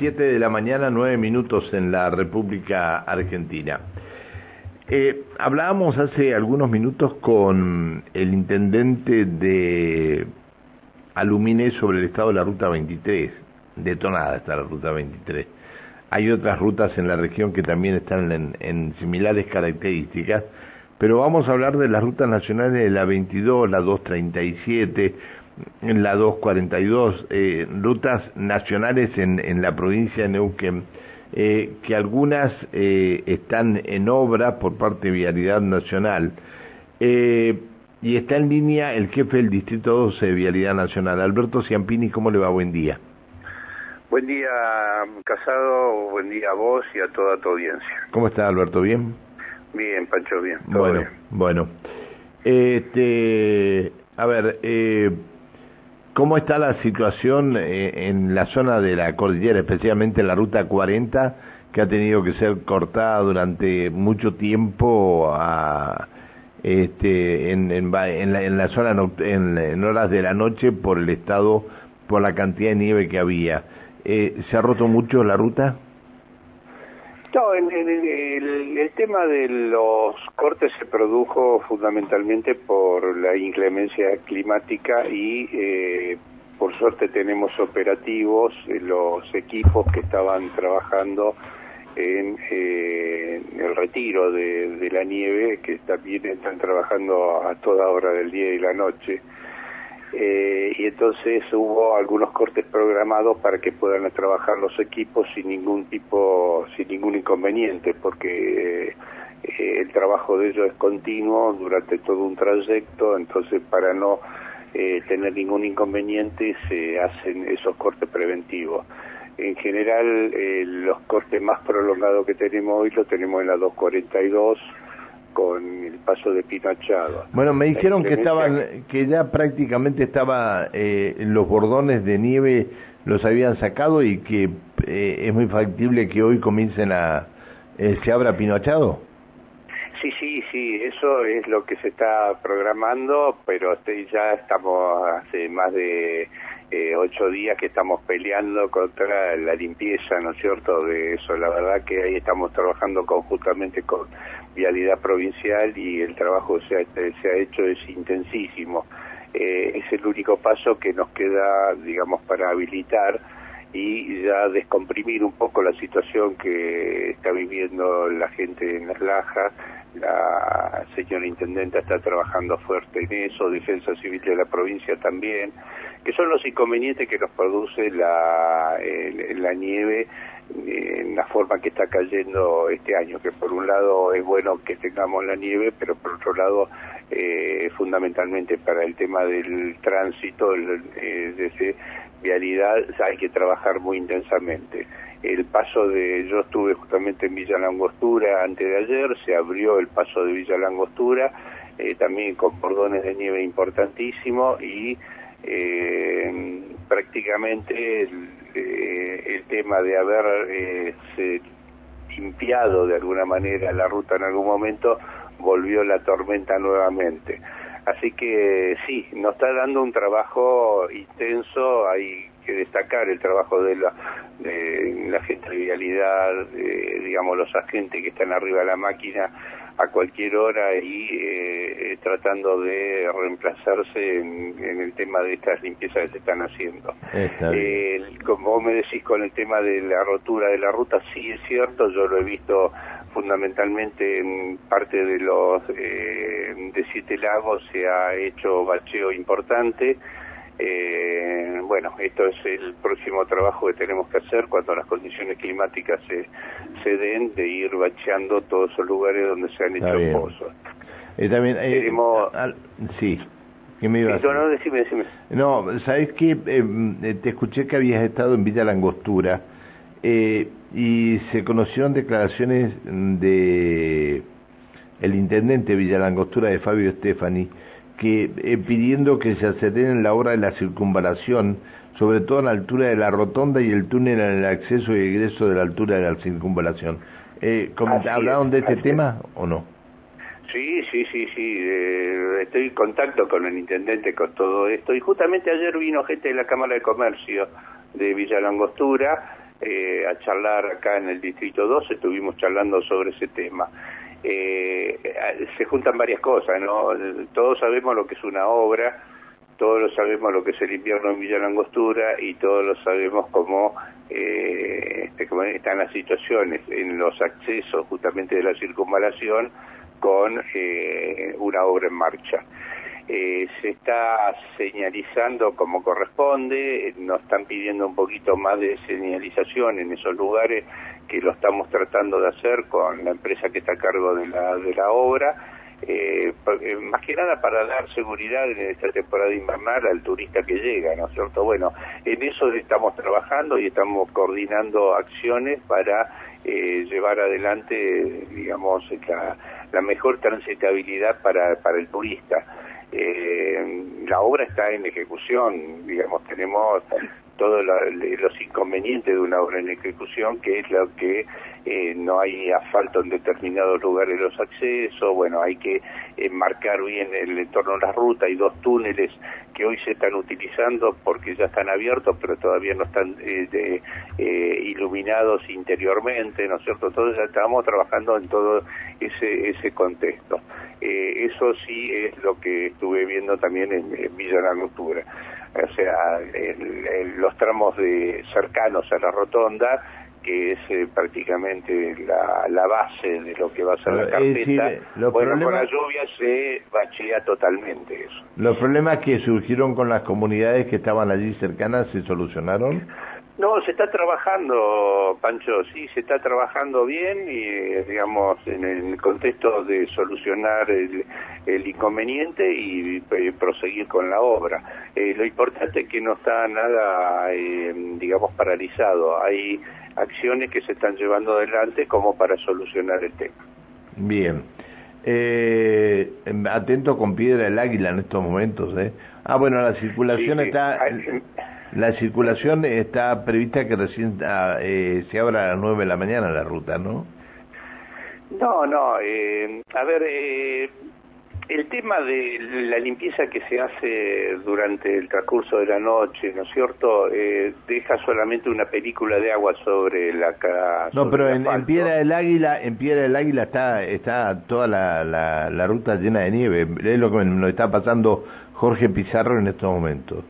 7 de la mañana, 9 minutos en la República Argentina. Eh, hablábamos hace algunos minutos con el intendente de Alumine sobre el estado de la Ruta 23. Detonada está la Ruta 23. Hay otras rutas en la región que también están en, en similares características, pero vamos a hablar de las rutas nacionales de la 22, la 237, en la 242, eh, rutas nacionales en, en, la provincia de Neuquén, eh, que algunas eh, están en obra por parte de Vialidad Nacional. Eh, y está en línea el jefe del Distrito 12 de Vialidad Nacional, Alberto Ciampini, ¿cómo le va? Buen día. Buen día, Casado, buen día a vos y a toda tu audiencia. ¿Cómo está, Alberto? ¿Bien? Bien, Pancho, bien. Todo bueno, bien. bueno. Este, a ver, eh, ¿Cómo está la situación eh, en la zona de la cordillera, especialmente en la ruta 40, que ha tenido que ser cortada durante mucho tiempo en, en, en, horas de la noche por el estado, por la cantidad de nieve que había? Eh, ¿Se ha roto mucho la ruta? No, el, el, tema de los cortes se produjo fundamentalmente por la inclemencia climática y eh, por suerte tenemos operativos los equipos que estaban trabajando en, eh, el retiro de, de, la nieve, que también están trabajando a toda hora del día y la noche eh, y entonces hubo algunos cortes programados para que puedan trabajar los equipos sin ningún tipo, sin ningún inconveniente, porque eh, el trabajo de ellos es continuo durante todo un trayecto, entonces para no eh, tener ningún inconveniente se hacen esos cortes preventivos. En general, los cortes más prolongados que tenemos hoy los tenemos en la 242, con el paso de Pinachado. Bueno, me dijeron que estaban, que ya prácticamente estaba eh, los bordones de nieve los habían sacado y que eh, es muy factible que hoy comiencen a eh, se abra Pinochado. Sí, sí, sí, eso es lo que se está programando, pero ya estamos hace más de eh, ocho días que estamos peleando contra la limpieza, ¿no es cierto?, de eso. La verdad que ahí estamos trabajando conjuntamente con Vialidad Provincial y el trabajo que se ha, se ha hecho es intensísimo. Eh, es el único paso que nos queda, digamos, para habilitar y ya descomprimir un poco la situación que está viviendo la gente en las lajas. La señora intendenta está trabajando fuerte en eso, Defensa Civil de la provincia también, que son los inconvenientes que nos produce la, nieve en la forma que está cayendo este año, que por un lado es bueno que tengamos la nieve, pero por otro lado, eh, fundamentalmente para el tema del tránsito, eh, desde vialidad, hay que trabajar muy intensamente. El paso de, yo estuve justamente en Villa Langostura antes de ayer, se abrió el paso de Villa Langostura, eh, también con bordones de nieve importantísimo y eh, prácticamente el, eh, el, tema de haber eh, limpiado de alguna manera la ruta en algún momento volvió la tormenta nuevamente. Así que sí, nos está dando un trabajo intenso, hay que destacar el trabajo de la, de la gente de vialidad, eh, digamos los agentes que están arriba de la máquina a cualquier hora y eh, tratando de reemplazarse en, en, el tema de estas limpiezas que se están haciendo. Eh, como vos me decís con el tema de la rotura de la ruta, sí es cierto, yo lo he visto fundamentalmente en parte de los eh, de Siete Lagos se ha hecho bacheo importante. Eh, bueno, esto es el próximo trabajo que tenemos que hacer cuando las condiciones climáticas se, se den, de ir bacheando todos esos lugares donde se han hecho pozos. Eh, también, eh, Tenemos... al, sí. ¿Qué me ibas no, no, decime, decime. No, ¿sabes qué? Eh, te escuché que habías estado en Villa Langostura y se conocieron declaraciones de el intendente de Villa Langostura de Fabio Stefani que eh, pidiendo que se aceleren la obra de la circunvalación, sobre todo a la altura de la rotonda y el túnel en el acceso y egreso de la altura de la circunvalación. Eh, ¿Hablaron es, de este tema es. o no? Sí, sí, sí, sí. Eh, estoy en contacto con el intendente con todo esto. Y justamente ayer vino gente de la Cámara de Comercio de Villa Langostura eh, a charlar acá en el Distrito 2, estuvimos charlando sobre ese tema. Eh, se juntan varias cosas, ¿no? Todos sabemos lo que es una obra, todos lo sabemos lo que es el invierno en Villa Langostura y todos lo sabemos cómo, eh, este, están las situaciones en los accesos justamente de la circunvalación con eh, una obra en marcha. Eh, se está señalizando como corresponde, nos están pidiendo un poquito más de señalización en esos lugares que lo estamos tratando de hacer con la empresa que está a cargo de la, obra, eh, eh, más que nada para dar seguridad en esta temporada invernal al turista que llega, ¿no es cierto? Bueno, en eso estamos trabajando y estamos coordinando acciones para llevar adelante, digamos, la, mejor transitabilidad para, para el turista. Eh, la obra está en ejecución, digamos, tenemos todos los inconvenientes de una obra en ejecución, que es lo que eh, no hay asfalto en determinados lugares los accesos, bueno, hay que marcar bien el entorno de la ruta, hay dos túneles que hoy se están utilizando porque ya están abiertos, pero todavía no están eh, iluminados interiormente, ¿no es cierto? Entonces ya estamos trabajando en todo ese, contexto. Eh, eso sí es lo que estuve viendo también en, Villa La Langostura. O sea, los tramos de cercanos a la rotonda, que es eh, prácticamente la, base de lo que va a ser la carpeta, bueno, con la lluvia se bachea totalmente eso. ¿Los problemas que surgieron con las comunidades que estaban allí cercanas se solucionaron? No, se está trabajando, Pancho, sí, se está trabajando bien y, digamos, en el contexto de solucionar el, inconveniente y, proseguir con la obra. Eh, lo importante es que no está nada, eh, digamos, paralizado. Hay acciones que se están llevando adelante como para solucionar el tema. Bien. Eh, atento con piedra el águila en estos momentos, ¿eh? Ah, bueno, la circulación está... La circulación está prevista que recién ah, eh, se abra a las 9 de la mañana la ruta, ¿no? No, no. Eh, a ver, eh, el tema de la limpieza que se hace durante el transcurso de la noche, ¿no es cierto? deja solamente una película de agua sobre la casa. No, pero en, Piedra del Águila, en Piedra del Águila está está toda la, la, la ruta llena de nieve. Es lo que nos está pasando Jorge Pizarro en estos momentos.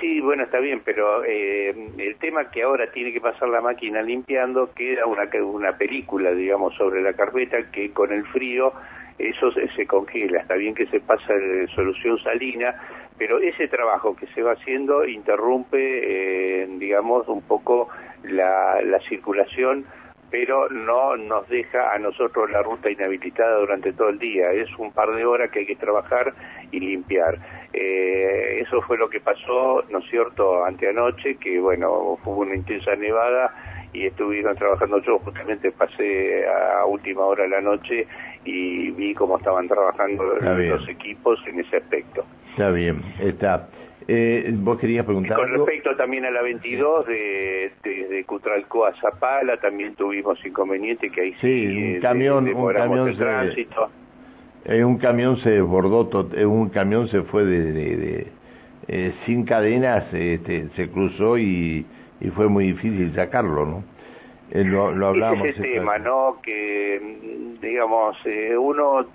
Sí, bueno, está bien, pero eh, el tema que ahora tiene que pasar la máquina limpiando queda una, una película, digamos, sobre la carpeta que con el frío eso se, congela. Está bien que se pasa de solución salina, pero ese trabajo que se va haciendo interrumpe, eh, digamos, un poco la circulación pero no nos deja a nosotros la ruta inhabilitada durante todo el día. Es un par de horas que hay que trabajar y limpiar. Eh, eso fue lo que pasó, ¿no es cierto?, anteanoche, que bueno, hubo una intensa nevada y estuvieron trabajando yo, justamente pasé a última hora de la noche y vi cómo estaban trabajando los equipos en ese aspecto. Está bien, está. Eh, vos querías preguntar. con respecto también a la 22, de, de, Cutralco a Zapala, también tuvimos inconveniente que ahí sí. un eh, camión, un camión se, tránsito. Eh, un camión se desbordó, eh, un camión se fue de, de, eh, sin cadenas, este, se cruzó y, y fue muy difícil sacarlo, ¿no? lo, lo hablábamos. ese tema, ¿no? Que, digamos, uno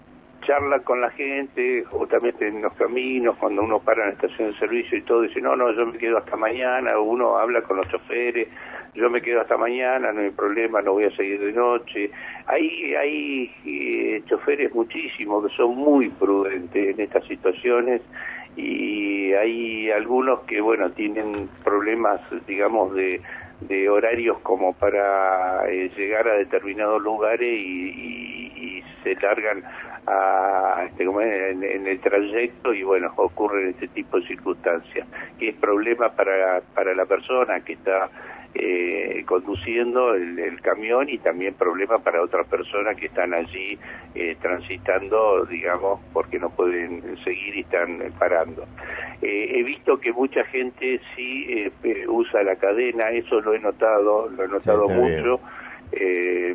charla con la gente, justamente en los caminos, cuando uno para en la estación de servicio y todo, dice, no, no, yo me quedo hasta mañana, uno habla con los choferes, yo me quedo hasta mañana, no hay problema, no voy a seguir de noche. Hay, hay eh, choferes muchísimos que son muy prudentes en estas situaciones y hay algunos que, bueno, tienen problemas, digamos, de, horarios como para eh, llegar a determinados lugares y, se largan a, este, en, el trayecto y bueno, ocurren este tipo de circunstancias, que es problema para, para la persona que está eh, conduciendo el, camión y también problema para otras personas que están allí eh, transitando, digamos, porque no pueden seguir y están parando. Eh, he visto que mucha gente sí usa la cadena, eso lo he notado, lo he notado mucho.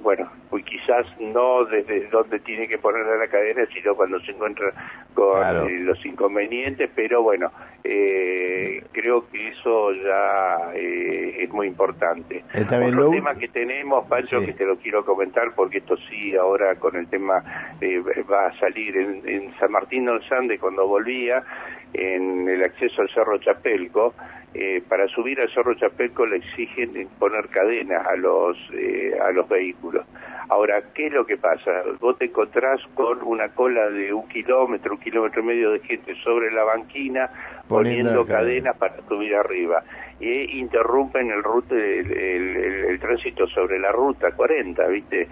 bueno, pues quizás no desde donde tiene que ponerle la cadena, sino cuando se encuentra con eh, los inconvenientes, pero bueno, eh, creo que eso ya es muy importante. Otro tema que tenemos, Pancho, que te lo quiero comentar, porque esto sí, ahora con el tema va a salir en, en San Martín del Sande, cuando volvía, en el acceso al Cerro Chapelco, eh, para subir al Cerro Chapelco le exigen poner cadenas a los, eh, a los vehículos. Ahora, ¿qué es lo que pasa? Vos te encontrás con una cola de un kilómetro, un kilómetro y medio de gente sobre la banquina poniendo, cadenas para subir arriba e interrumpen el, el, tránsito sobre la ruta 40, ¿viste?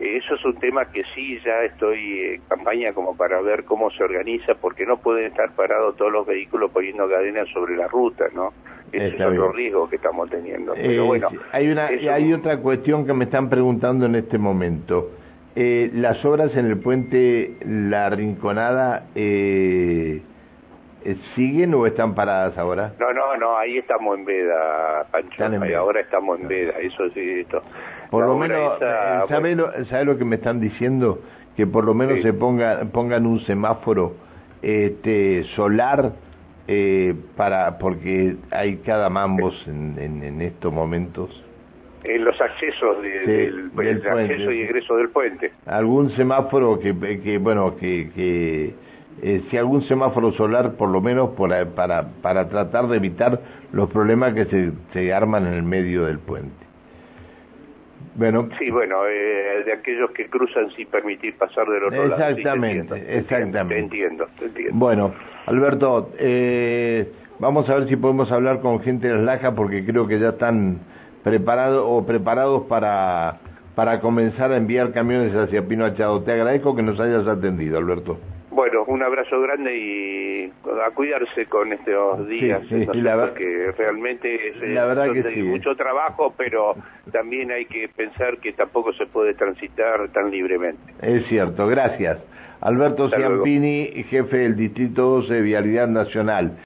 Eso es un tema que sí ya estoy en campaña como para ver cómo se organiza, porque no pueden estar parados todos los vehículos poniendo cadenas sobre la ruta, ¿no? Ese es otro riesgo que estamos teniendo. Pero eh, bueno, hay, una, hay otra cuestión que me están preguntando en este momento. Eh, las obras en el puente La Rinconada eh, siguen o están paradas ahora? No, no, no, ahí estamos en veda, Pancho. ahora estamos en veda, eso sí, esto. Por lo menos, eh, ¿sabe, lo, lo que me están diciendo? Que por lo menos se ponga, pongan un semáforo este, solar eh, para porque hay cada mambos en, en, estos momentos. En los accesos del, acceso y egreso del puente. Algún semáforo que, que bueno, que, que eh, si algún semáforo solar por lo menos para, para, para tratar de evitar los problemas que se, se arman en el medio del puente. Bueno, sí, bueno, eh, de aquellos que cruzan sin permitir pasar del otro lado. Exactamente, exactamente. entiendo, entiendo. Bueno, Alberto, eh, vamos a ver si podemos hablar con gente de las Lajas porque creo que ya están preparados o preparados para, para comenzar a enviar camiones hacia Pino Achado. Te agradezco que nos hayas atendido, Alberto. Un abrazo grande y a cuidarse con estos días, sí, que realmente es, la verdad que mucho trabajo, pero también hay que pensar que tampoco se puede transitar tan libremente. Es cierto, gracias. Alberto Ciampini, jefe del Distrito 12 de Vialidad Nacional.